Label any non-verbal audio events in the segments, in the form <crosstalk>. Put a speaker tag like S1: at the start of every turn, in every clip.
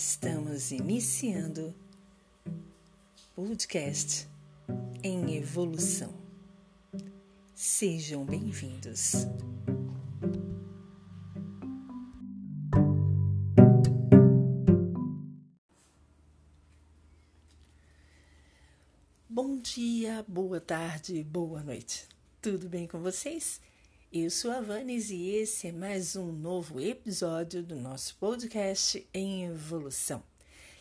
S1: Estamos iniciando podcast em evolução. Sejam bem-vindos. Bom dia, boa tarde, boa noite. Tudo bem com vocês? Eu sou a Vanes e esse é mais um novo episódio do nosso podcast em evolução.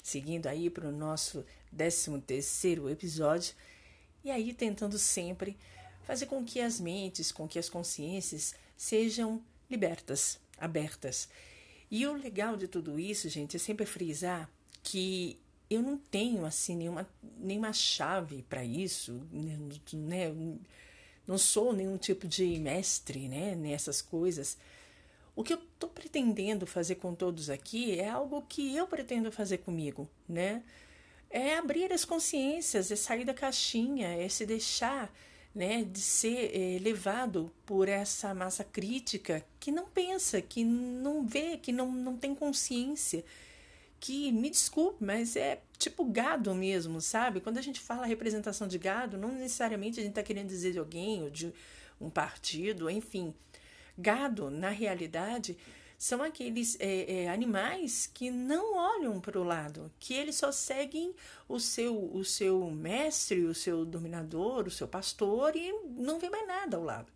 S1: Seguindo aí para o nosso 13 terceiro episódio e aí tentando sempre fazer com que as mentes, com que as consciências sejam libertas, abertas. E o legal de tudo isso, gente, é sempre frisar que eu não tenho assim nenhuma, nenhuma chave para isso, né? Não sou nenhum tipo de mestre né, nessas coisas. O que eu estou pretendendo fazer com todos aqui é algo que eu pretendo fazer comigo, né? É abrir as consciências, é sair da caixinha, é se deixar né, de ser é, levado por essa massa crítica que não pensa, que não vê, que não, não tem consciência que, me desculpe, mas é tipo gado mesmo, sabe? Quando a gente fala representação de gado, não necessariamente a gente está querendo dizer de alguém ou de um partido, enfim. Gado, na realidade, são aqueles é, é, animais que não olham para o lado, que eles só seguem o seu, o seu mestre, o seu dominador, o seu pastor e não vê mais nada ao lado,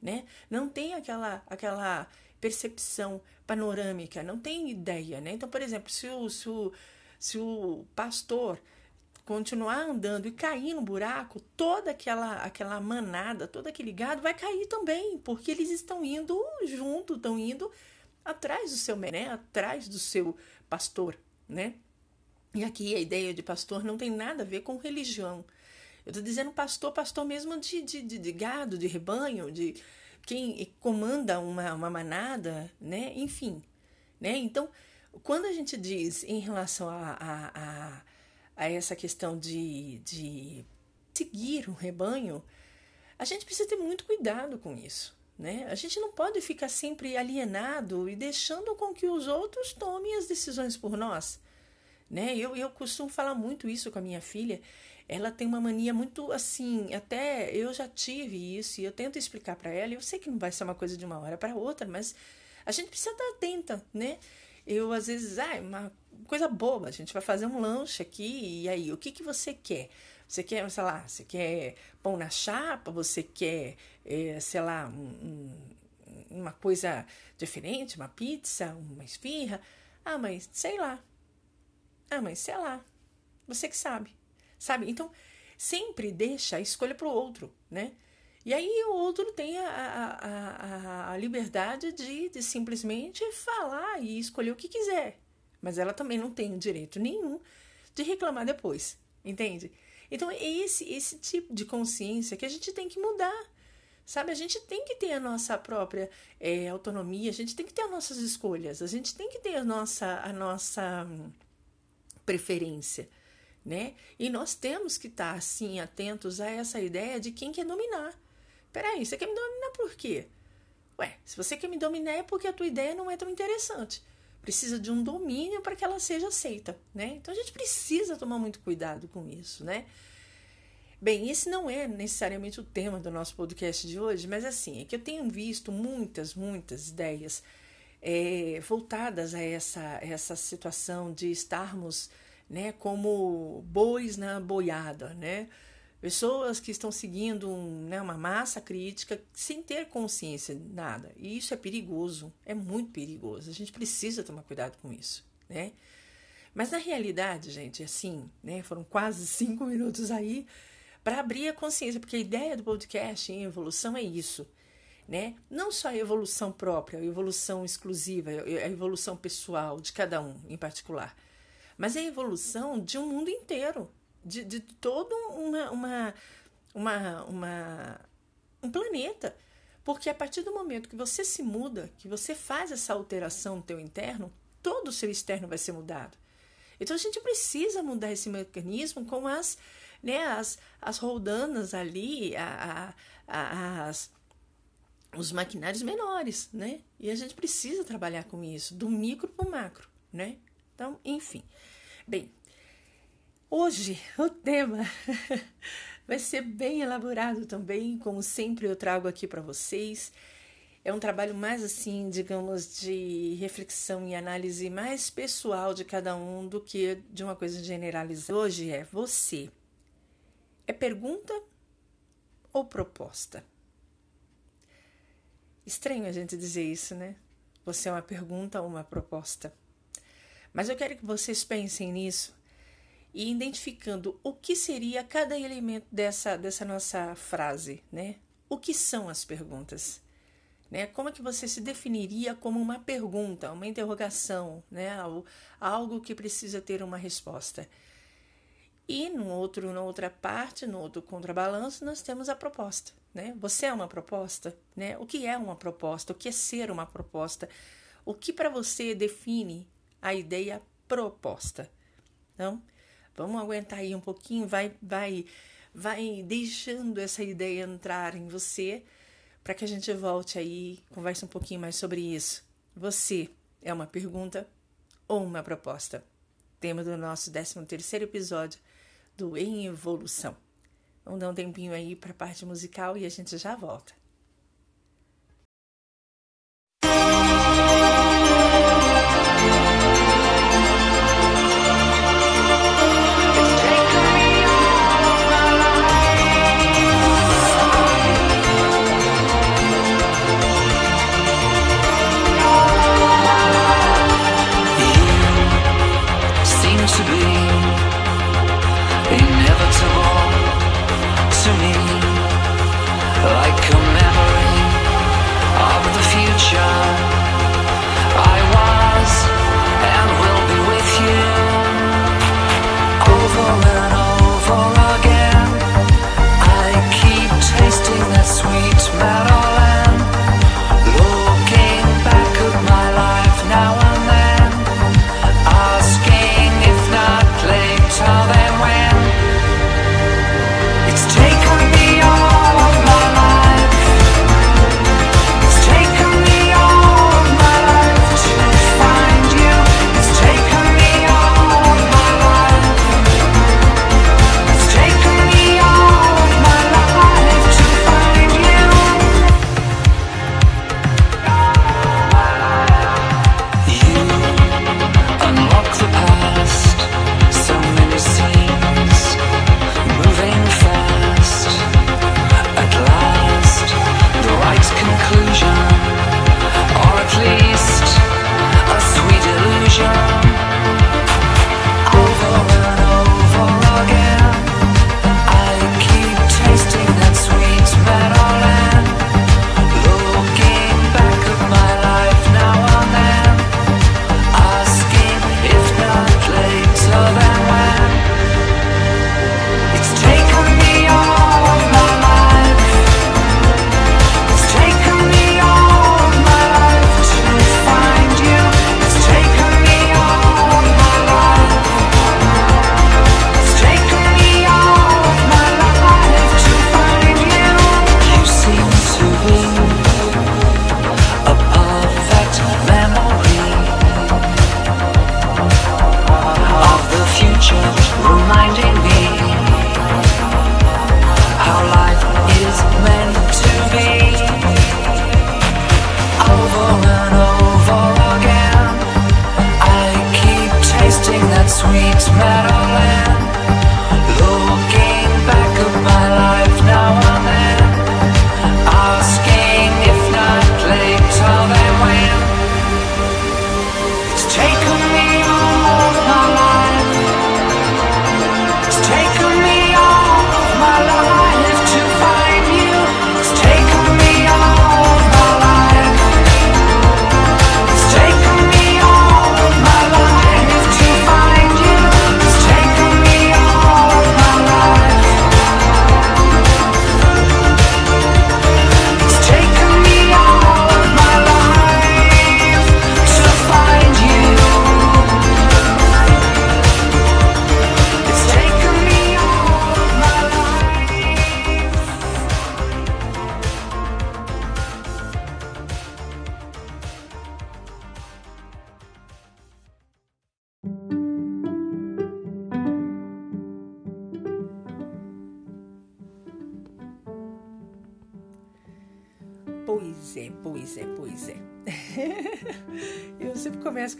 S1: né? Não tem aquela, aquela percepção panorâmica, não tem ideia, né? Então, por exemplo, se o, se o, se o pastor continuar andando e cair no buraco, toda aquela aquela manada, todo aquele gado vai cair também, porque eles estão indo junto, estão indo atrás do seu né? atrás do seu pastor, né? E aqui a ideia de pastor não tem nada a ver com religião. Eu estou dizendo pastor, pastor mesmo de, de, de, de gado, de rebanho, de, quem comanda uma, uma manada, né? Enfim, né? Então, quando a gente diz em relação a, a, a, a essa questão de, de seguir um rebanho, a gente precisa ter muito cuidado com isso. Né? A gente não pode ficar sempre alienado e deixando com que os outros tomem as decisões por nós. Né? Eu, eu costumo falar muito isso com a minha filha ela tem uma mania muito assim, até eu já tive isso e eu tento explicar para ela, eu sei que não vai ser uma coisa de uma hora para outra, mas a gente precisa estar atenta, né? Eu às vezes, ah, uma coisa boba, a gente vai fazer um lanche aqui e aí, o que que você quer? Você quer, sei lá, você quer pão na chapa, você quer, é, sei lá, um, um, uma coisa diferente, uma pizza, uma esfirra? Ah, mas sei lá. Ah, mas sei lá. Você que sabe sabe? Então, sempre deixa a escolha para o outro, né? E aí o outro tem a, a, a, a liberdade de, de simplesmente falar e escolher o que quiser. Mas ela também não tem o direito nenhum de reclamar depois, entende? Então é esse, esse tipo de consciência que a gente tem que mudar. Sabe, a gente tem que ter a nossa própria é, autonomia, a gente tem que ter as nossas escolhas, a gente tem que ter a nossa, a nossa hum, preferência né? E nós temos que estar, assim, atentos a essa ideia de quem quer dominar. Peraí, você quer me dominar por quê? Ué, se você quer me dominar é porque a tua ideia não é tão interessante. Precisa de um domínio para que ela seja aceita, né? Então a gente precisa tomar muito cuidado com isso, né? Bem, esse não é necessariamente o tema do nosso podcast de hoje, mas assim, é que eu tenho visto muitas, muitas ideias é, voltadas a essa, essa situação de estarmos né, como bois na boiada, né? Pessoas que estão seguindo um, né, uma massa crítica sem ter consciência de nada. E isso é perigoso, é muito perigoso. A gente precisa tomar cuidado com isso, né? Mas na realidade, gente, assim, né, foram quase <laughs> cinco minutos aí para abrir a consciência, porque a ideia do podcast em evolução é isso, né? Não só a evolução própria, a evolução exclusiva, a evolução pessoal de cada um em particular, mas é a evolução de um mundo inteiro, de, de todo uma, uma, uma, uma, um planeta. Porque a partir do momento que você se muda, que você faz essa alteração no teu interno, todo o seu externo vai ser mudado. Então a gente precisa mudar esse mecanismo com as, né, as, as roldanas ali, a, a, a, as, os maquinários menores, né? E a gente precisa trabalhar com isso, do micro para o macro, né? Então, enfim. Bem, hoje o tema <laughs> vai ser bem elaborado também, como sempre eu trago aqui para vocês. É um trabalho mais assim, digamos, de reflexão e análise mais pessoal de cada um do que de uma coisa generalizada. Hoje é você. É pergunta ou proposta? Estranho a gente dizer isso, né? Você é uma pergunta ou uma proposta. Mas eu quero que vocês pensem nisso e identificando o que seria cada elemento dessa, dessa nossa frase, né? O que são as perguntas? Né? Como é que você se definiria como uma pergunta, uma interrogação, né? algo que precisa ter uma resposta? E no outro, na outra parte, no outro contrabalanço, nós temos a proposta. Né? Você é uma proposta? Né? O que é uma proposta? O que é ser uma proposta? O que para você define a ideia proposta? Então, vamos aguentar aí um pouquinho, vai, vai, vai deixando essa ideia entrar em você para que a gente volte aí, converse um pouquinho mais sobre isso. Você é uma pergunta ou uma proposta? Tema do nosso 13 terceiro episódio do Em Evolução. Vamos dar um tempinho aí para a parte musical e a gente já volta.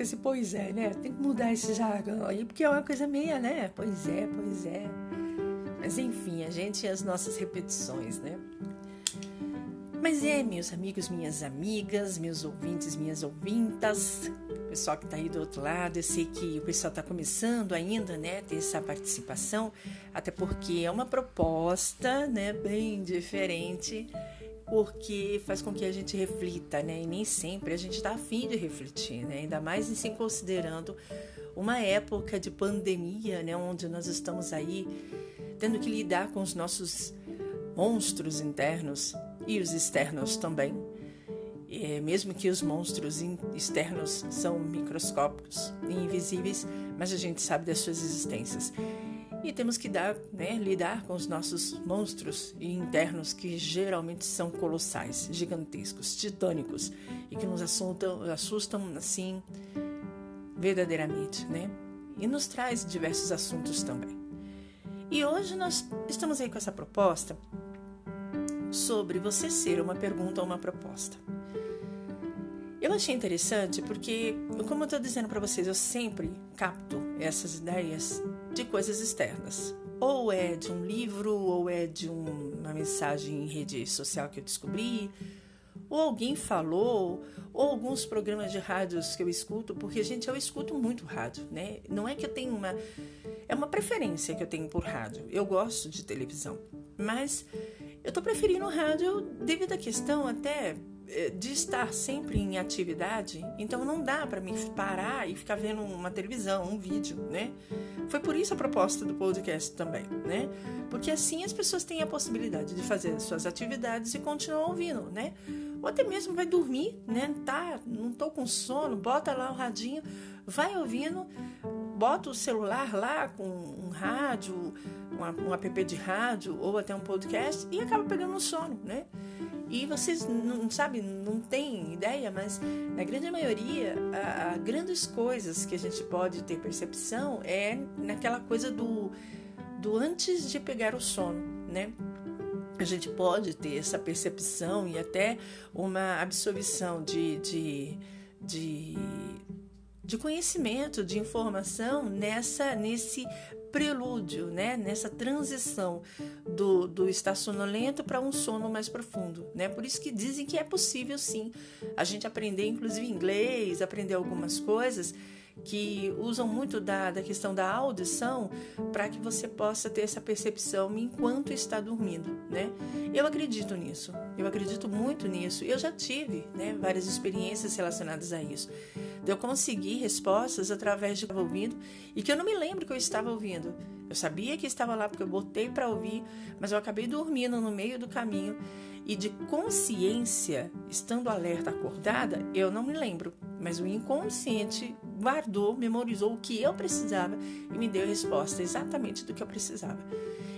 S1: Com esse pois é, né? Tem que mudar esse jargão aí, porque é uma coisa meia, né? Pois é, pois é. Mas enfim, a gente e as nossas repetições, né? Mas é, meus amigos, minhas amigas, meus ouvintes, minhas ouvintas, pessoal que está aí do outro lado, eu sei que o pessoal está começando ainda, né, ter essa participação, até porque é uma proposta, né, bem diferente, porque faz com que a gente reflita, né, e nem sempre a gente está afim de refletir, né, ainda mais em se considerando uma época de pandemia, né, onde nós estamos aí tendo que lidar com os nossos monstros internos, e os externos também. É, mesmo que os monstros externos são microscópicos e invisíveis, mas a gente sabe das suas existências. E temos que dar, né, lidar com os nossos monstros internos que geralmente são colossais, gigantescos, titânicos e que nos assustam, assustam assim verdadeiramente, né? E nos traz diversos assuntos também. E hoje nós estamos aí com essa proposta sobre você ser uma pergunta ou uma proposta. Eu achei interessante porque, como eu estou dizendo para vocês, eu sempre capto essas ideias de coisas externas. Ou é de um livro, ou é de um, uma mensagem em rede social que eu descobri, ou alguém falou, ou alguns programas de rádios que eu escuto, porque, gente, eu escuto muito rádio, né? Não é que eu tenho uma. É uma preferência que eu tenho por rádio. Eu gosto de televisão, mas eu tô preferindo rádio devido à questão até de estar sempre em atividade, então não dá para me parar e ficar vendo uma televisão, um vídeo, né? Foi por isso a proposta do podcast também, né? Porque assim as pessoas têm a possibilidade de fazer suas atividades e continuar ouvindo, né? Ou até mesmo vai dormir, né? Tá, não tô com sono, bota lá o radinho, vai ouvindo, bota o celular lá com um rádio, um, um app de rádio ou até um podcast e acaba pegando no sono, né? E vocês não sabem, não têm ideia, mas na grande maioria, a, grandes coisas que a gente pode ter percepção é naquela coisa do, do antes de pegar o sono, né? A gente pode ter essa percepção e até uma absorção de, de, de de conhecimento, de informação nessa nesse prelúdio, né? nessa transição do, do estar sonolento para um sono mais profundo. Né? Por isso que dizem que é possível sim a gente aprender, inclusive inglês, aprender algumas coisas que usam muito da, da questão da audição para que você possa ter essa percepção enquanto está dormindo, né? Eu acredito nisso, eu acredito muito nisso. Eu já tive né, várias experiências relacionadas a isso. Eu conseguir respostas através de ouvindo e que eu não me lembro que eu estava ouvindo. Eu sabia que estava lá porque eu botei para ouvir, mas eu acabei dormindo no meio do caminho e de consciência, estando alerta, acordada, eu não me lembro, mas o inconsciente guardou, memorizou o que eu precisava e me deu a resposta exatamente do que eu precisava.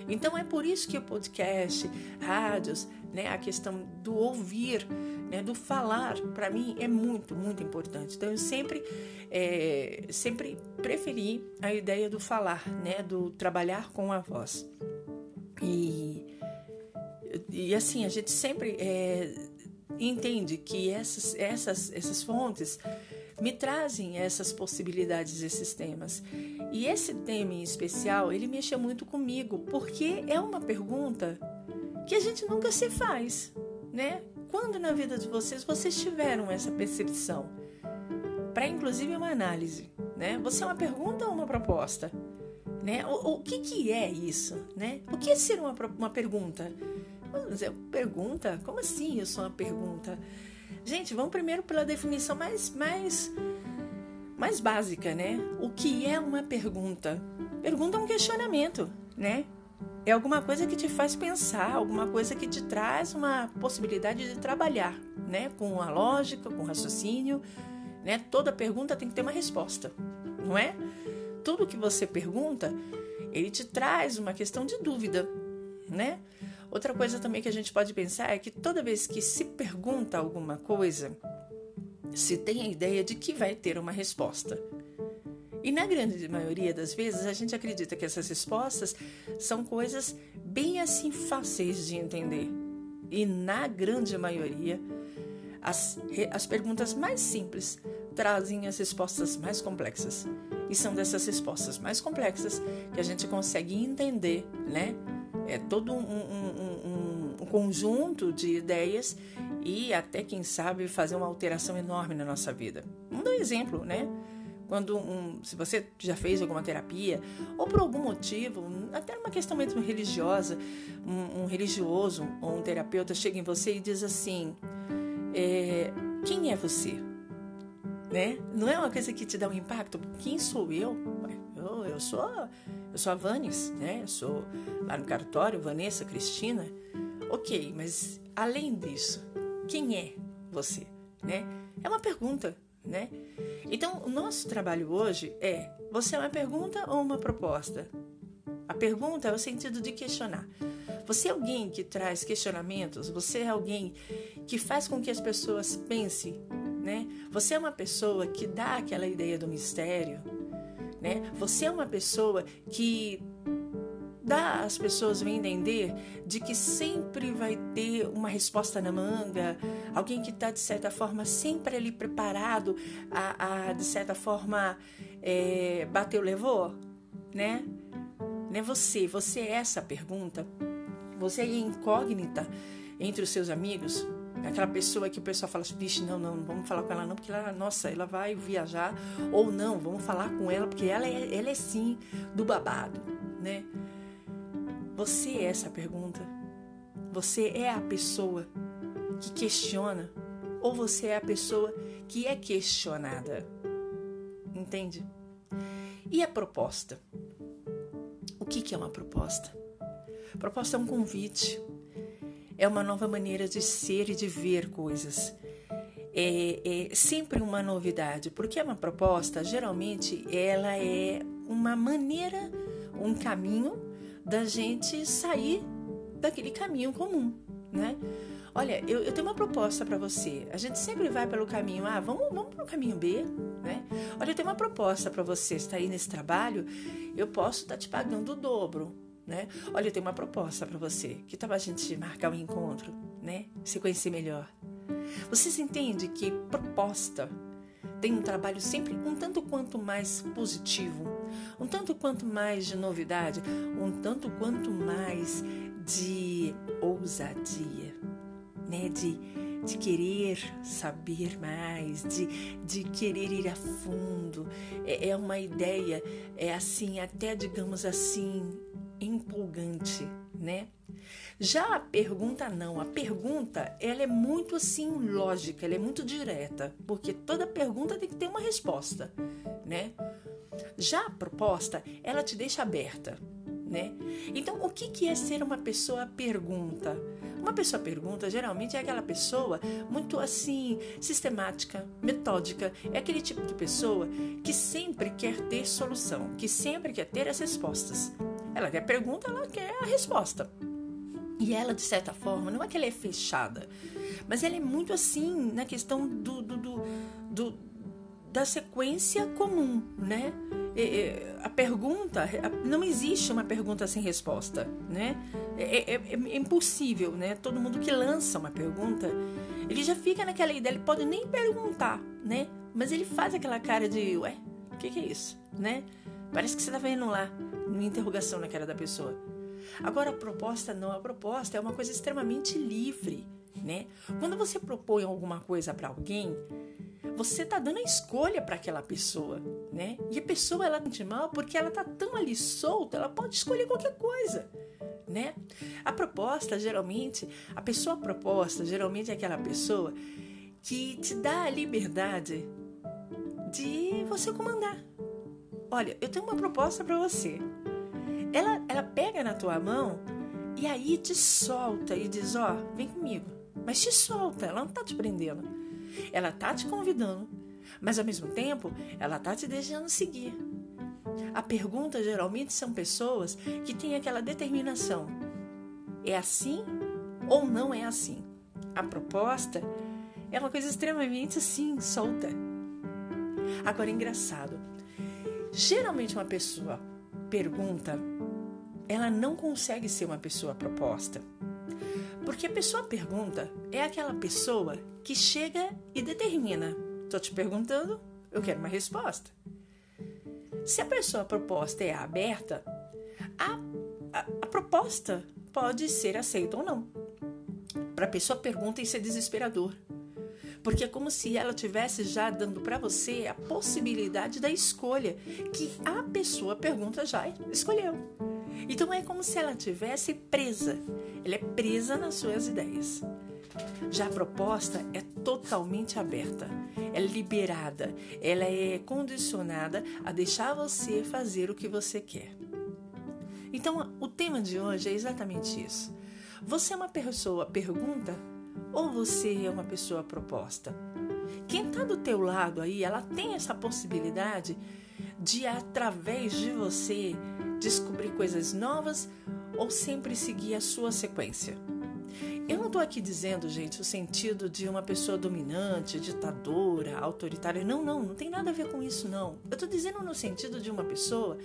S1: Então é por isso que o podcast, rádios, né, a questão do ouvir, né, do falar, para mim é muito, muito importante. Então eu sempre, é, sempre preferi a ideia do falar, né, do trabalhar com a voz. E e assim, a gente sempre é, entende que essas, essas, essas fontes me trazem essas possibilidades, esses temas. E esse tema em especial, ele mexe muito comigo, porque é uma pergunta que a gente nunca se faz, né? Quando na vida de vocês vocês tiveram essa percepção? Para inclusive uma análise, né? Você é uma pergunta ou uma proposta? Né? O, o que, que é isso? Né? O que é ser uma, uma pergunta? pergunta? Como assim eu sou uma pergunta? Gente, vamos primeiro pela definição mais, mais, mais básica, né? O que é uma pergunta? Pergunta é um questionamento, né? É alguma coisa que te faz pensar, alguma coisa que te traz uma possibilidade de trabalhar, né? Com a lógica, com o raciocínio, né? Toda pergunta tem que ter uma resposta, não é? Tudo que você pergunta, ele te traz uma questão de dúvida, né? Outra coisa também que a gente pode pensar é que toda vez que se pergunta alguma coisa, se tem a ideia de que vai ter uma resposta. E na grande maioria das vezes a gente acredita que essas respostas são coisas bem assim fáceis de entender, e na grande maioria, as, as perguntas mais simples trazem as respostas mais complexas. E são dessas respostas mais complexas que a gente consegue entender, né? É todo um, um, um, um conjunto de ideias e até, quem sabe, fazer uma alteração enorme na nossa vida. Um exemplo, né? Quando se você já fez alguma terapia ou por algum motivo, até uma questão mesmo religiosa, um, um religioso ou um terapeuta chega em você e diz assim: é, quem é você? Né? Não é uma coisa que te dá um impacto. Quem sou eu? Eu, sou eu sou a Vanes, né? Eu sou lá no cartório, Vanessa, Cristina. Ok, mas além disso, quem é você? Né? É uma pergunta né? Então, o nosso trabalho hoje é: você é uma pergunta ou uma proposta? A pergunta é o sentido de questionar. Você é alguém que traz questionamentos? Você é alguém que faz com que as pessoas pensem, né? Você é uma pessoa que dá aquela ideia do mistério, né? Você é uma pessoa que dá às pessoas a entender de que sempre vai ter uma resposta na manga, alguém que está, de certa forma, sempre ali preparado a, a de certa forma, é, bateu, levou, né? Né você, você é essa pergunta? Você é incógnita entre os seus amigos? Aquela pessoa que o pessoal fala assim, vixe, não, não, não vamos falar com ela não, porque ela, nossa, ela vai viajar. Ou não, vamos falar com ela, porque ela é, ela é sim do babado, né? Você é essa pergunta? Você é a pessoa que questiona ou você é a pessoa que é questionada? Entende? E a proposta? O que é uma proposta? Proposta é um convite, é uma nova maneira de ser e de ver coisas. É, é, sempre uma novidade, porque é uma proposta, geralmente, ela é uma maneira, um caminho da gente sair daquele caminho comum, né? Olha, eu, eu tenho uma proposta para você. A gente sempre vai pelo caminho A, vamos, vamos para o caminho B, né? Olha, eu tenho uma proposta para você. Está aí nesse trabalho, eu posso estar tá te pagando o dobro, né? Olha, eu tenho uma proposta para você. Que tal a gente marcar um encontro, né? Se conhecer melhor. Vocês entendem que proposta tem um trabalho sempre um tanto quanto mais positivo, um tanto quanto mais de novidade, um tanto quanto mais de ousadia, né? De, de querer saber mais, de, de querer ir a fundo. É, é uma ideia, é assim, até digamos assim, empolgante, né? Já a pergunta não, a pergunta ela é muito assim lógica, ela é muito direta, porque toda pergunta tem que ter uma resposta, né? Já a proposta, ela te deixa aberta, né? Então, o que que é ser uma pessoa pergunta? Uma pessoa pergunta geralmente é aquela pessoa muito assim sistemática, metódica, é aquele tipo de pessoa que sempre quer ter solução, que sempre quer ter as respostas. Ela quer pergunta, ela quer a resposta. E ela, de certa forma, não é que ela é fechada, mas ela é muito assim na questão do, do, do, do da sequência comum, né? a pergunta, não existe uma pergunta sem resposta, né? É, é, é, é, impossível, né? Todo mundo que lança uma pergunta, ele já fica naquela ideia, ele pode nem perguntar, né? Mas ele faz aquela cara de, ué, o que, que é isso, né? Parece que você tá vendo lá, uma interrogação na cara da pessoa. Agora, a proposta não, a proposta é uma coisa extremamente livre, né? Quando você propõe alguma coisa para alguém, você tá dando a escolha para aquela pessoa, né? E a pessoa ela sente mal porque ela tá tão ali solta, ela pode escolher qualquer coisa, né? A proposta, geralmente, a pessoa proposta, geralmente é aquela pessoa que te dá a liberdade de você comandar. Olha, eu tenho uma proposta para você ela, ela pega na tua mão e aí te solta e diz: Ó, oh, vem comigo. Mas te solta, ela não tá te prendendo. Ela tá te convidando, mas ao mesmo tempo ela tá te deixando seguir. A pergunta geralmente são pessoas que têm aquela determinação: é assim ou não é assim? A proposta é uma coisa extremamente assim, solta. Agora, engraçado. Geralmente, uma pessoa pergunta ela não consegue ser uma pessoa proposta. Porque a pessoa pergunta é aquela pessoa que chega e determina. Estou te perguntando, eu quero uma resposta. Se a pessoa proposta é aberta, a, a, a proposta pode ser aceita ou não. Para a pessoa pergunta, isso é desesperador. Porque é como se ela tivesse já dando para você a possibilidade da escolha que a pessoa pergunta já escolheu. Então é como se ela tivesse presa. Ela é presa nas suas ideias. Já a proposta é totalmente aberta, é liberada, ela é condicionada a deixar você fazer o que você quer. Então, o tema de hoje é exatamente isso. Você é uma pessoa pergunta ou você é uma pessoa proposta? Quem está do teu lado aí, ela tem essa possibilidade de através de você descobrir coisas novas ou sempre seguir a sua sequência. Eu não estou aqui dizendo, gente, o sentido de uma pessoa dominante, ditadora, autoritária. Não, não, não tem nada a ver com isso, não. Eu estou dizendo no sentido de uma pessoa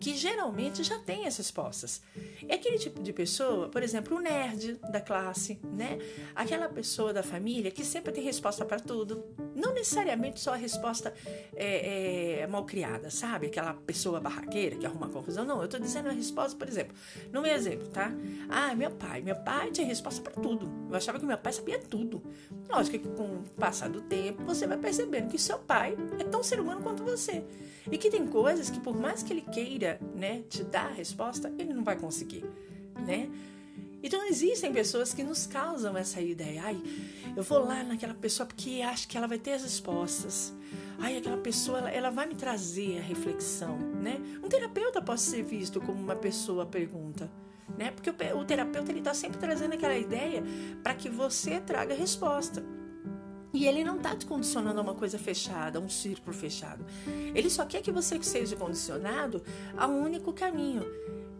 S1: que geralmente já tem as respostas. É aquele tipo de pessoa, por exemplo, o nerd da classe, né? Aquela pessoa da família que sempre tem resposta para tudo. Não necessariamente só a resposta é, é, mal criada, sabe? Aquela pessoa barraqueira que arruma confusão. Não, eu estou dizendo a resposta, por exemplo, no meu exemplo, tá? Ah, meu pai. Meu pai tinha resposta para tudo. Eu achava que meu pai sabia tudo. Lógico que com o passar do tempo você vai percebendo que seu pai é tão ser humano quanto você. E que tem coisas que por mais que ele queira, né, te dar a resposta, ele não vai conseguir, né? Então existem pessoas que nos causam essa ideia. Ai, eu vou lá naquela pessoa porque acho que ela vai ter as respostas. Ai, aquela pessoa, ela, ela vai me trazer a reflexão, né? Um terapeuta pode ser visto como uma pessoa pergunta, né? Porque o, o terapeuta ele está sempre trazendo aquela ideia para que você traga a resposta. E ele não está te condicionando a uma coisa fechada, a um círculo fechado. Ele só quer que você seja condicionado a um único caminho.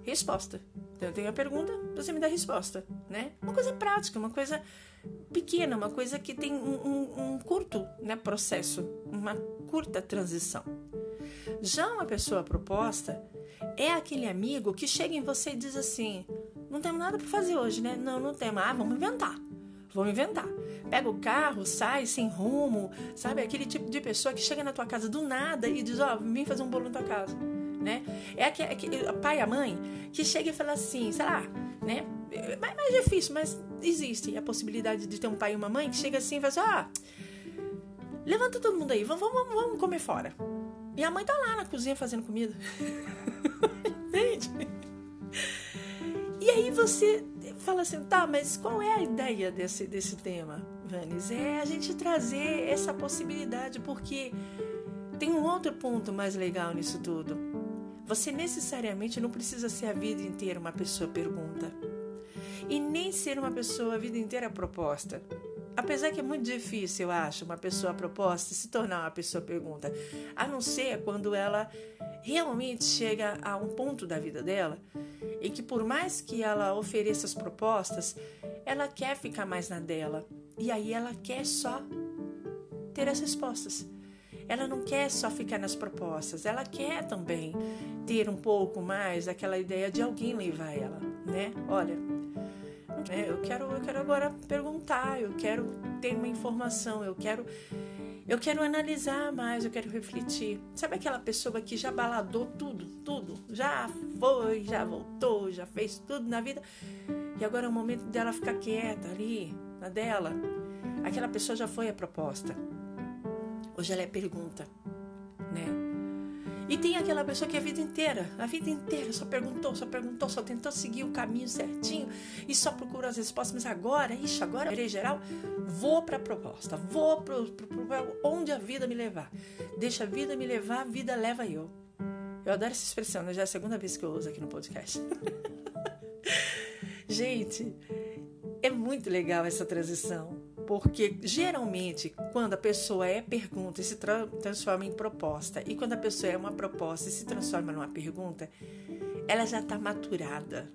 S1: Resposta. Então eu tenho a pergunta, você me dá a resposta, né? Uma coisa prática, uma coisa pequena, uma coisa que tem um, um, um curto né, processo, uma curta transição. Já uma pessoa proposta é aquele amigo que chega em você e diz assim: não temos nada para fazer hoje, né? Não, não temos. Ah, vamos inventar. Vamos inventar. Pega o carro, sai sem rumo, sabe? Aquele tipo de pessoa que chega na tua casa do nada e diz: Ó, oh, vim fazer um bolo na tua casa. Né? É aquele, aquele pai e a mãe que chega e fala assim, sei lá, né? É mais difícil, mas existe a possibilidade de ter um pai e uma mãe que chega assim e fala assim: ah, levanta todo mundo aí, vamos, vamos, vamos comer fora. E a mãe tá lá na cozinha fazendo comida. <laughs> Entende? E aí você fala assim, tá, mas qual é a ideia desse, desse tema, Vanes? É a gente trazer essa possibilidade, porque tem um outro ponto mais legal nisso tudo. Você necessariamente não precisa ser a vida inteira uma pessoa pergunta. E nem ser uma pessoa a vida inteira proposta. Apesar que é muito difícil, eu acho, uma pessoa proposta se tornar uma pessoa pergunta. A não ser quando ela realmente chega a um ponto da vida dela e que por mais que ela ofereça as propostas, ela quer ficar mais na dela. E aí ela quer só ter as respostas. Ela não quer só ficar nas propostas, ela quer também ter um pouco mais aquela ideia de alguém levar ela, né? Olha, né, eu quero, eu quero agora perguntar, eu quero ter uma informação, eu quero eu quero analisar mais, eu quero refletir. Sabe aquela pessoa que já baladou tudo, tudo, já foi, já voltou, já fez tudo na vida e agora é o momento dela ficar quieta ali, na dela. Aquela pessoa já foi a proposta. Hoje ela é pergunta, né? E tem aquela pessoa que a vida inteira, a vida inteira só perguntou, só perguntou, só tentou seguir o caminho certinho e só procurou as respostas. Mas agora, ixi, agora, em geral, vou para a proposta, vou para onde a vida me levar. Deixa a vida me levar, a vida leva eu. Eu adoro essa expressão, né? já é a segunda vez que eu uso aqui no podcast. <laughs> Gente, é muito legal essa transição porque geralmente, quando a pessoa é pergunta e se tra transforma em proposta, e quando a pessoa é uma proposta e se transforma numa pergunta, ela já está maturada.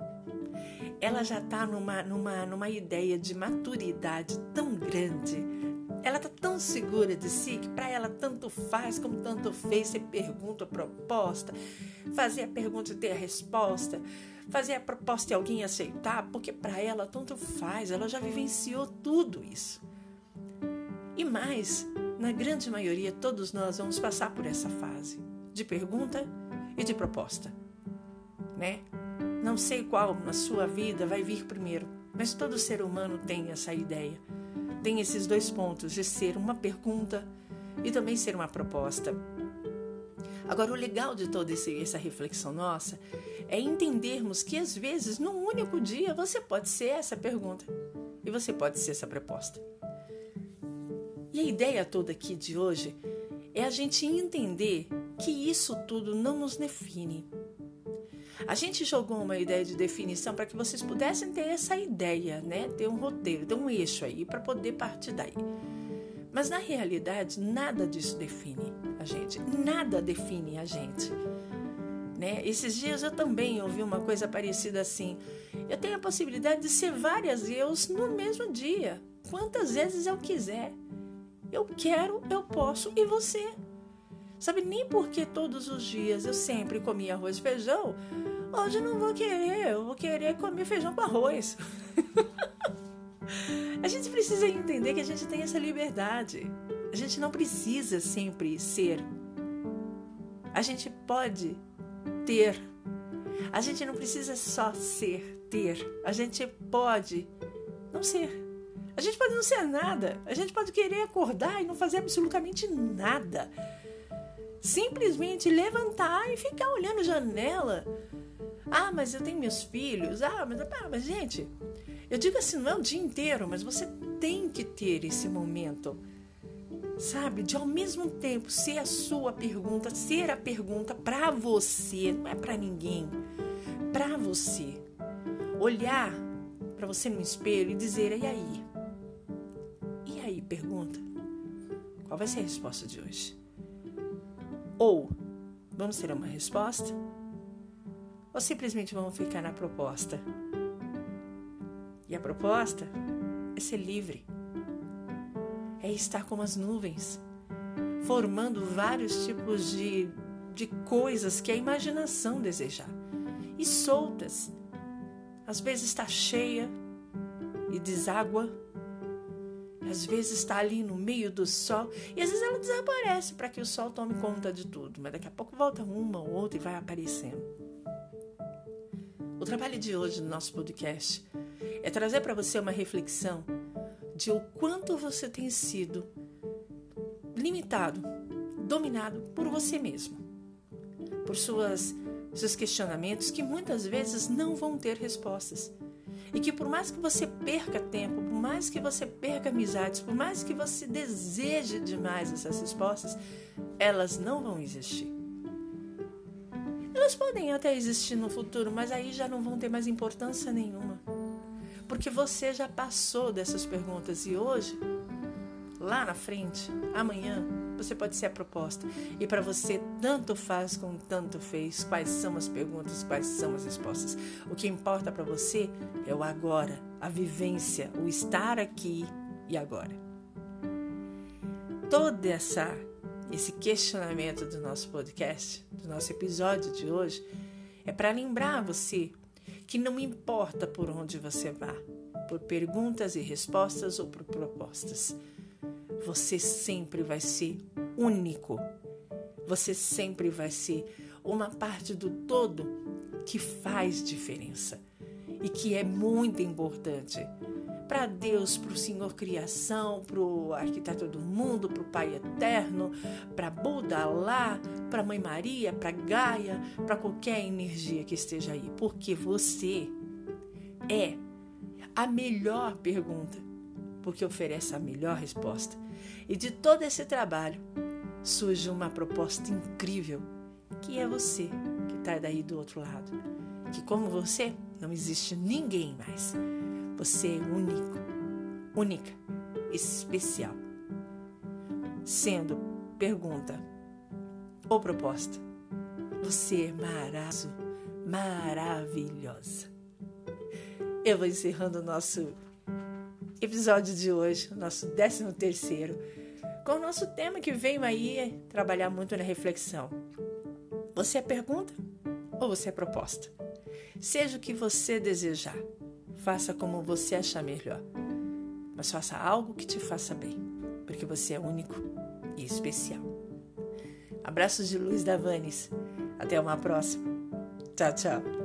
S1: Ela já está numa, numa, numa ideia de maturidade tão grande, ela tá tão segura de si que para ela tanto faz como tanto fez ser pergunta a proposta, fazer a pergunta e ter a resposta, fazer a proposta e alguém aceitar, porque para ela tanto faz, ela já vivenciou tudo isso. E mais, na grande maioria, todos nós vamos passar por essa fase de pergunta e de proposta, né? Não sei qual na sua vida vai vir primeiro, mas todo ser humano tem essa ideia tem esses dois pontos de ser uma pergunta e também ser uma proposta. Agora, o legal de toda essa reflexão nossa é entendermos que às vezes, num único dia, você pode ser essa pergunta e você pode ser essa proposta. E a ideia toda aqui de hoje é a gente entender que isso tudo não nos define. A gente jogou uma ideia de definição para que vocês pudessem ter essa ideia, né? Ter um roteiro, ter um eixo aí para poder partir daí. Mas na realidade, nada disso define a gente. Nada define a gente. Né? Esses dias eu também ouvi uma coisa parecida assim. Eu tenho a possibilidade de ser várias eus no mesmo dia, quantas vezes eu quiser. Eu quero, eu posso e você. Sabe, nem porque todos os dias eu sempre comia arroz e feijão, Hoje não vou querer, eu vou querer comer feijão com arroz. <laughs> a gente precisa entender que a gente tem essa liberdade. A gente não precisa sempre ser. A gente pode ter. A gente não precisa só ser, ter. A gente pode não ser. A gente pode não ser nada. A gente pode querer acordar e não fazer absolutamente nada. Simplesmente levantar e ficar olhando janela ah, mas eu tenho meus filhos. Ah, mas, ah, mas gente, eu digo assim, não é o dia inteiro, mas você tem que ter esse momento, sabe? De ao mesmo tempo ser a sua pergunta, ser a pergunta para você, não é para ninguém, para você. Olhar para você no espelho e dizer: e aí? E aí? Pergunta. Qual vai ser a resposta de hoje? Ou vamos ter uma resposta? Ou simplesmente vamos ficar na proposta? E a proposta é ser livre, é estar como as nuvens, formando vários tipos de, de coisas que a imaginação desejar e soltas. Às vezes está cheia e deságua, às vezes está ali no meio do sol e às vezes ela desaparece para que o sol tome conta de tudo, mas daqui a pouco volta uma ou outra e vai aparecendo. O trabalho de hoje no nosso podcast é trazer para você uma reflexão de o quanto você tem sido limitado, dominado por você mesmo, por suas seus questionamentos que muitas vezes não vão ter respostas. E que por mais que você perca tempo, por mais que você perca amizades, por mais que você deseje demais essas respostas, elas não vão existir. Elas podem até existir no futuro, mas aí já não vão ter mais importância nenhuma. Porque você já passou dessas perguntas e hoje, lá na frente, amanhã, você pode ser a proposta. E para você, tanto faz como tanto fez. Quais são as perguntas, quais são as respostas. O que importa para você é o agora, a vivência, o estar aqui e agora. Toda essa esse questionamento do nosso podcast, do nosso episódio de hoje, é para lembrar você que não importa por onde você vá, por perguntas e respostas ou por propostas, você sempre vai ser único. Você sempre vai ser uma parte do todo que faz diferença e que é muito importante para Deus, para o Senhor Criação, para o Arquiteto do Mundo, para o Pai Eterno, para Buda lá, para Mãe Maria, para Gaia, para qualquer energia que esteja aí, porque você é a melhor pergunta, porque oferece a melhor resposta. E de todo esse trabalho surge uma proposta incrível, que é você que está daí do outro lado. Que como você, não existe ninguém mais. Você é único, única, especial. Sendo pergunta ou proposta, você é maravilhoso, maravilhosa. Eu vou encerrando o nosso episódio de hoje, nosso 13 terceiro, com o nosso tema que veio aí trabalhar muito na reflexão. Você é pergunta ou você é proposta? Seja o que você desejar, faça como você achar melhor, mas faça algo que te faça bem, porque você é único e especial. Abraços de luz da Vanes. Até uma próxima. Tchau, tchau.